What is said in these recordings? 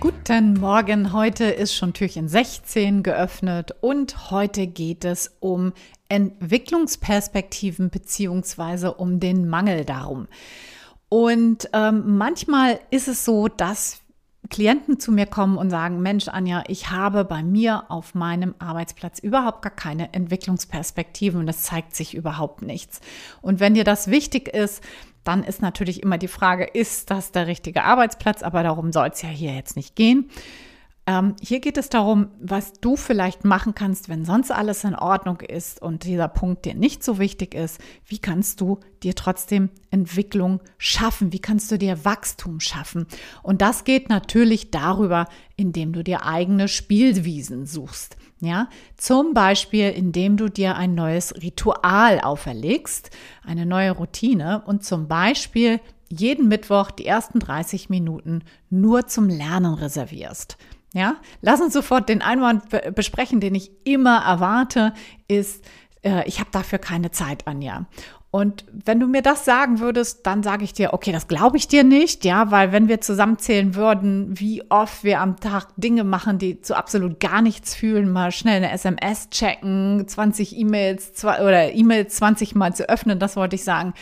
Guten Morgen, heute ist schon Türchen 16 geöffnet und heute geht es um Entwicklungsperspektiven beziehungsweise um den Mangel darum. Und ähm, manchmal ist es so, dass Klienten zu mir kommen und sagen, Mensch, Anja, ich habe bei mir auf meinem Arbeitsplatz überhaupt gar keine Entwicklungsperspektiven und es zeigt sich überhaupt nichts. Und wenn dir das wichtig ist, dann ist natürlich immer die Frage, ist das der richtige Arbeitsplatz? Aber darum soll es ja hier jetzt nicht gehen. Ähm, hier geht es darum, was du vielleicht machen kannst, wenn sonst alles in Ordnung ist und dieser Punkt dir nicht so wichtig ist. Wie kannst du dir trotzdem Entwicklung schaffen? Wie kannst du dir Wachstum schaffen? Und das geht natürlich darüber, indem du dir eigene Spielwiesen suchst. Ja, zum Beispiel, indem du dir ein neues Ritual auferlegst, eine neue Routine und zum Beispiel jeden Mittwoch die ersten 30 Minuten nur zum Lernen reservierst. Ja, lass uns sofort den Einwand besprechen, den ich immer erwarte, ist, äh, ich habe dafür keine Zeit, Anja. Und wenn du mir das sagen würdest, dann sage ich dir, okay, das glaube ich dir nicht, ja, weil wenn wir zusammenzählen würden, wie oft wir am Tag Dinge machen, die zu absolut gar nichts fühlen, mal schnell eine SMS checken, 20 E-Mails oder E-Mails 20 Mal zu öffnen, das wollte ich sagen,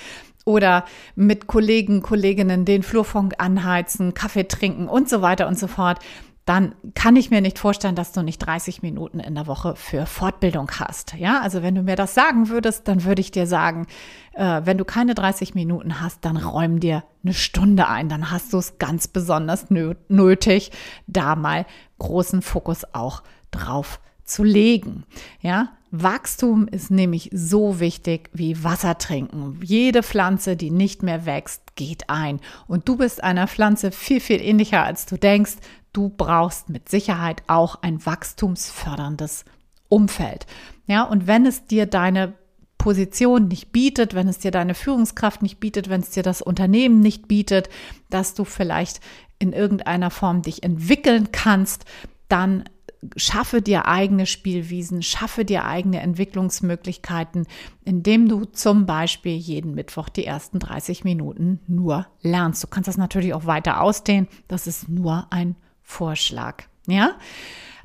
oder mit Kollegen, Kolleginnen den Flurfunk anheizen, Kaffee trinken und so weiter und so fort, dann kann ich mir nicht vorstellen, dass du nicht 30 Minuten in der Woche für Fortbildung hast. Ja, also wenn du mir das sagen würdest, dann würde ich dir sagen, äh, wenn du keine 30 Minuten hast, dann räum dir eine Stunde ein. Dann hast du es ganz besonders nötig, da mal großen Fokus auch drauf zu legen. Ja, Wachstum ist nämlich so wichtig wie Wasser trinken. Jede Pflanze, die nicht mehr wächst, geht ein. Und du bist einer Pflanze viel, viel ähnlicher, als du denkst. Du brauchst mit Sicherheit auch ein wachstumsförderndes Umfeld. Ja, und wenn es dir deine Position nicht bietet, wenn es dir deine Führungskraft nicht bietet, wenn es dir das Unternehmen nicht bietet, dass du vielleicht in irgendeiner Form dich entwickeln kannst, dann schaffe dir eigene Spielwiesen, schaffe dir eigene Entwicklungsmöglichkeiten, indem du zum Beispiel jeden Mittwoch die ersten 30 Minuten nur lernst. Du kannst das natürlich auch weiter ausdehnen. Das ist nur ein Vorschlag. Ja?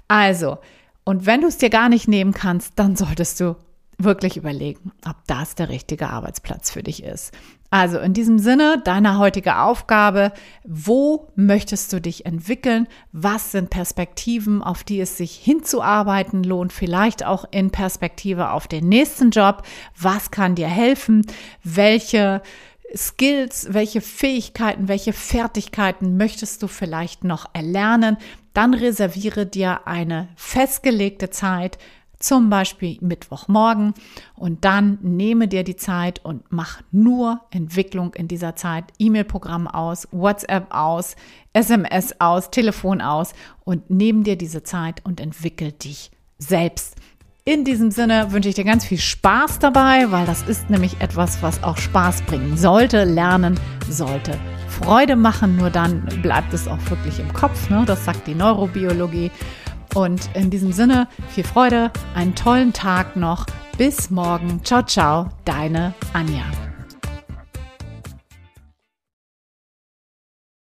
Also, und wenn du es dir gar nicht nehmen kannst, dann solltest du wirklich überlegen, ob das der richtige Arbeitsplatz für dich ist. Also in diesem Sinne, deine heutige Aufgabe, wo möchtest du dich entwickeln? Was sind Perspektiven, auf die es sich hinzuarbeiten lohnt? Vielleicht auch in Perspektive auf den nächsten Job. Was kann dir helfen? Welche Skills, welche Fähigkeiten, welche Fertigkeiten möchtest du vielleicht noch erlernen? Dann reserviere dir eine festgelegte Zeit, zum Beispiel Mittwochmorgen und dann nehme dir die Zeit und mach nur Entwicklung in dieser Zeit. E-Mail-Programm aus, WhatsApp aus, SMS aus, Telefon aus und nimm dir diese Zeit und entwickel dich selbst. In diesem Sinne wünsche ich dir ganz viel Spaß dabei, weil das ist nämlich etwas, was auch Spaß bringen sollte, lernen sollte. Freude machen, nur dann bleibt es auch wirklich im Kopf. Ne? Das sagt die Neurobiologie. Und in diesem Sinne, viel Freude, einen tollen Tag noch. Bis morgen. Ciao, ciao, deine Anja.